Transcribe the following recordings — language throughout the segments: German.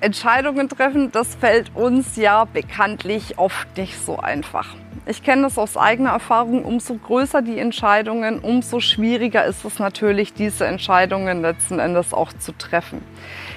Entscheidungen treffen, das fällt uns ja bekanntlich oft nicht so einfach. Ich kenne das aus eigener Erfahrung. Umso größer die Entscheidungen, umso schwieriger ist es natürlich, diese Entscheidungen letzten Endes auch zu treffen.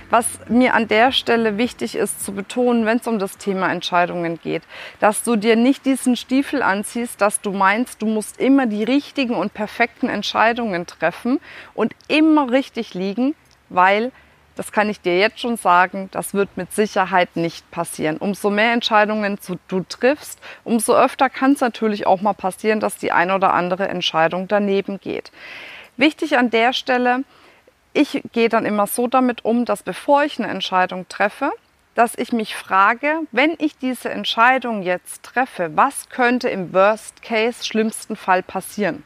Was mir an der Stelle wichtig ist zu betonen, wenn es um das Thema Entscheidungen geht, dass du dir nicht diesen Stiefel anziehst, dass du meinst, du musst immer die richtigen und perfekten Entscheidungen treffen und immer richtig liegen, weil das kann ich dir jetzt schon sagen, das wird mit Sicherheit nicht passieren. Umso mehr Entscheidungen du triffst, umso öfter kann es natürlich auch mal passieren, dass die eine oder andere Entscheidung daneben geht. Wichtig an der Stelle, ich gehe dann immer so damit um, dass bevor ich eine Entscheidung treffe, dass ich mich frage, wenn ich diese Entscheidung jetzt treffe, was könnte im Worst Case schlimmsten Fall passieren?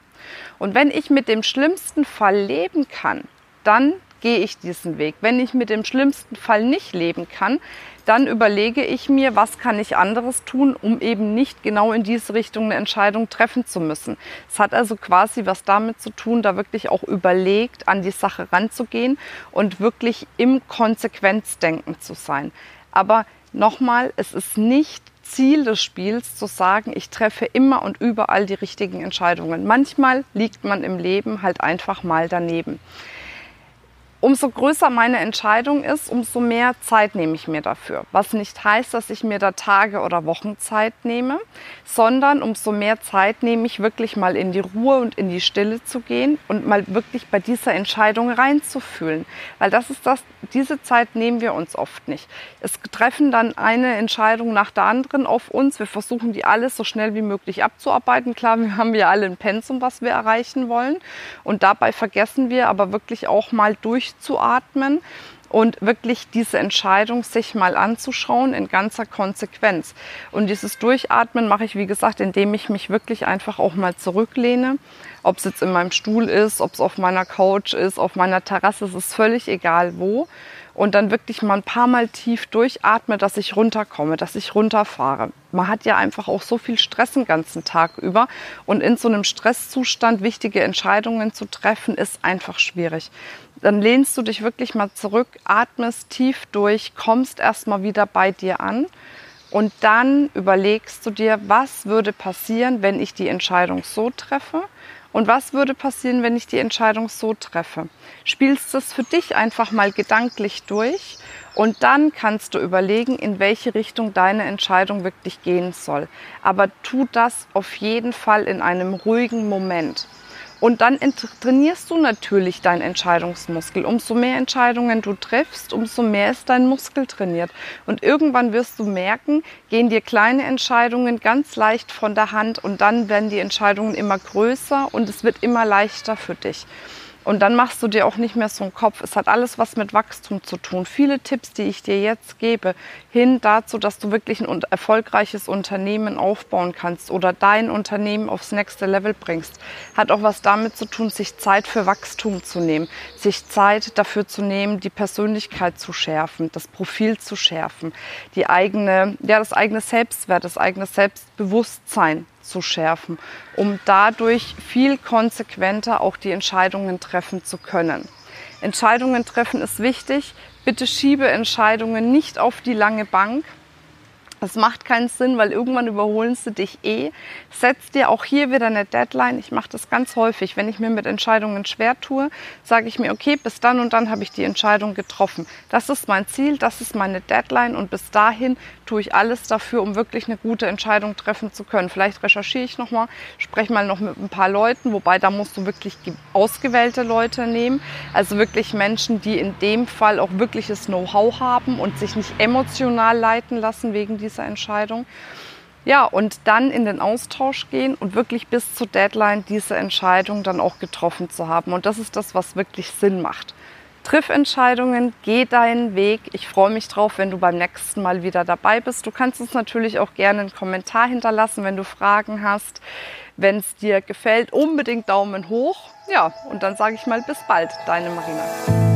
Und wenn ich mit dem schlimmsten Fall leben kann, dann gehe ich diesen Weg. Wenn ich mit dem schlimmsten Fall nicht leben kann, dann überlege ich mir, was kann ich anderes tun, um eben nicht genau in diese Richtung eine Entscheidung treffen zu müssen. Es hat also quasi was damit zu tun, da wirklich auch überlegt, an die Sache ranzugehen und wirklich im Konsequenzdenken zu sein. Aber nochmal, es ist nicht Ziel des Spiels zu sagen, ich treffe immer und überall die richtigen Entscheidungen. Manchmal liegt man im Leben halt einfach mal daneben. Umso größer meine Entscheidung ist, umso mehr Zeit nehme ich mir dafür. Was nicht heißt, dass ich mir da Tage oder Wochen Zeit nehme, sondern umso mehr Zeit nehme ich wirklich mal in die Ruhe und in die Stille zu gehen und mal wirklich bei dieser Entscheidung reinzufühlen. Weil das ist das, diese Zeit nehmen wir uns oft nicht. Es treffen dann eine Entscheidung nach der anderen auf uns. Wir versuchen die alles so schnell wie möglich abzuarbeiten. Klar, wir haben ja alle ein Pensum, was wir erreichen wollen. Und dabei vergessen wir aber wirklich auch mal durch durchzuatmen und wirklich diese Entscheidung sich mal anzuschauen in ganzer Konsequenz. Und dieses Durchatmen mache ich, wie gesagt, indem ich mich wirklich einfach auch mal zurücklehne. Ob es jetzt in meinem Stuhl ist, ob es auf meiner Couch ist, auf meiner Terrasse, es ist völlig egal wo und dann wirklich mal ein paar Mal tief durchatme, dass ich runterkomme, dass ich runterfahre. Man hat ja einfach auch so viel Stress den ganzen Tag über und in so einem Stresszustand wichtige Entscheidungen zu treffen, ist einfach schwierig. Dann lehnst du dich wirklich mal zurück, atmest tief durch, kommst erstmal wieder bei dir an und dann überlegst du dir, was würde passieren, wenn ich die Entscheidung so treffe und was würde passieren, wenn ich die Entscheidung so treffe? Spielst das für dich einfach mal gedanklich durch und dann kannst du überlegen, in welche Richtung deine Entscheidung wirklich gehen soll. Aber tu das auf jeden Fall in einem ruhigen Moment. Und dann trainierst du natürlich deinen Entscheidungsmuskel. Umso mehr Entscheidungen du triffst, umso mehr ist dein Muskel trainiert. Und irgendwann wirst du merken, gehen dir kleine Entscheidungen ganz leicht von der Hand und dann werden die Entscheidungen immer größer und es wird immer leichter für dich. Und dann machst du dir auch nicht mehr so einen Kopf. Es hat alles was mit Wachstum zu tun. Viele Tipps, die ich dir jetzt gebe, hin dazu, dass du wirklich ein erfolgreiches Unternehmen aufbauen kannst oder dein Unternehmen aufs nächste Level bringst, hat auch was damit zu tun, sich Zeit für Wachstum zu nehmen, sich Zeit dafür zu nehmen, die Persönlichkeit zu schärfen, das Profil zu schärfen, die eigene, ja, das eigene Selbstwert, das eigene Selbstbewusstsein zu schärfen, um dadurch viel konsequenter auch die Entscheidungen treffen zu können. Entscheidungen treffen ist wichtig. Bitte schiebe Entscheidungen nicht auf die lange Bank, das macht keinen Sinn, weil irgendwann überholen sie dich eh. Setz dir auch hier wieder eine Deadline. Ich mache das ganz häufig. Wenn ich mir mit Entscheidungen schwer tue, sage ich mir, okay, bis dann und dann habe ich die Entscheidung getroffen. Das ist mein Ziel, das ist meine Deadline und bis dahin tue ich alles dafür, um wirklich eine gute Entscheidung treffen zu können. Vielleicht recherchiere ich nochmal, spreche mal noch mit ein paar Leuten, wobei da musst du wirklich ausgewählte Leute nehmen. Also wirklich Menschen, die in dem Fall auch wirkliches Know-how haben und sich nicht emotional leiten lassen wegen dieser Entscheidung. Ja, und dann in den Austausch gehen und wirklich bis zur Deadline diese Entscheidung dann auch getroffen zu haben. Und das ist das, was wirklich Sinn macht. Triff Entscheidungen, geh deinen Weg. Ich freue mich drauf, wenn du beim nächsten Mal wieder dabei bist. Du kannst uns natürlich auch gerne einen Kommentar hinterlassen, wenn du Fragen hast. Wenn es dir gefällt, unbedingt Daumen hoch. Ja, und dann sage ich mal bis bald, deine Marina.